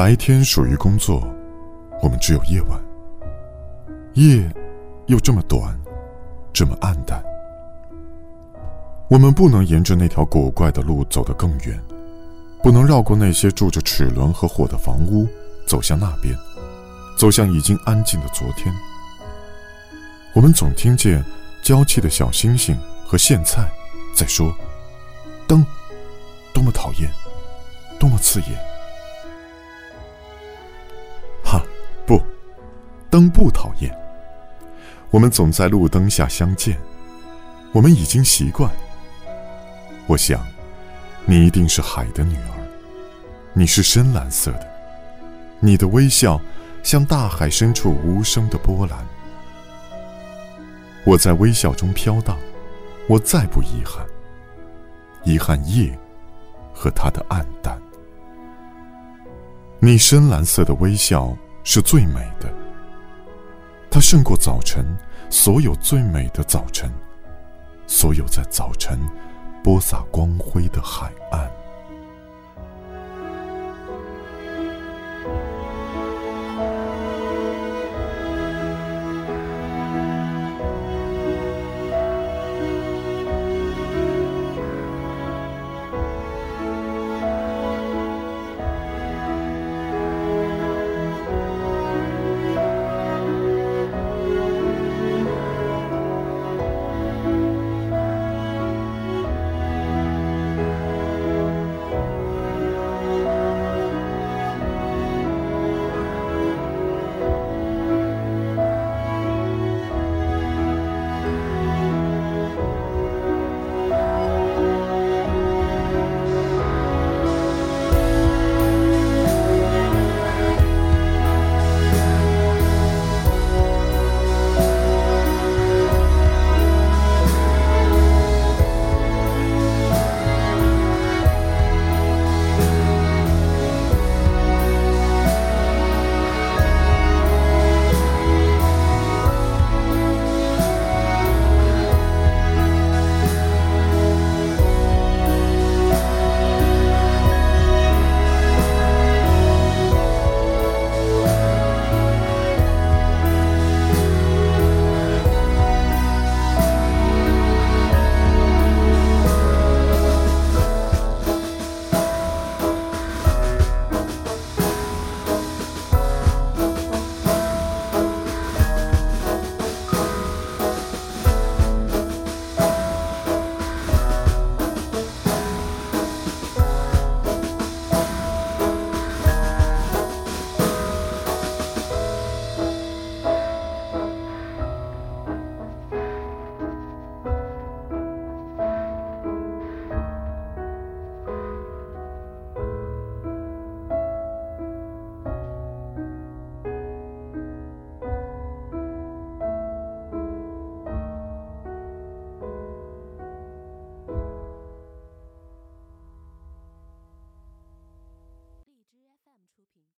白天属于工作，我们只有夜晚。夜，又这么短，这么暗淡。我们不能沿着那条古怪的路走得更远，不能绕过那些住着齿轮和火的房屋，走向那边，走向已经安静的昨天。我们总听见娇气的小星星和苋菜在说：“灯，多么讨厌，多么刺眼。”不，灯不讨厌。我们总在路灯下相见，我们已经习惯。我想，你一定是海的女儿，你是深蓝色的，你的微笑像大海深处无声的波澜。我在微笑中飘荡，我再不遗憾。遗憾夜和它的暗淡。你深蓝色的微笑是最美的，它胜过早晨所有最美的早晨，所有在早晨播撒光辉的海。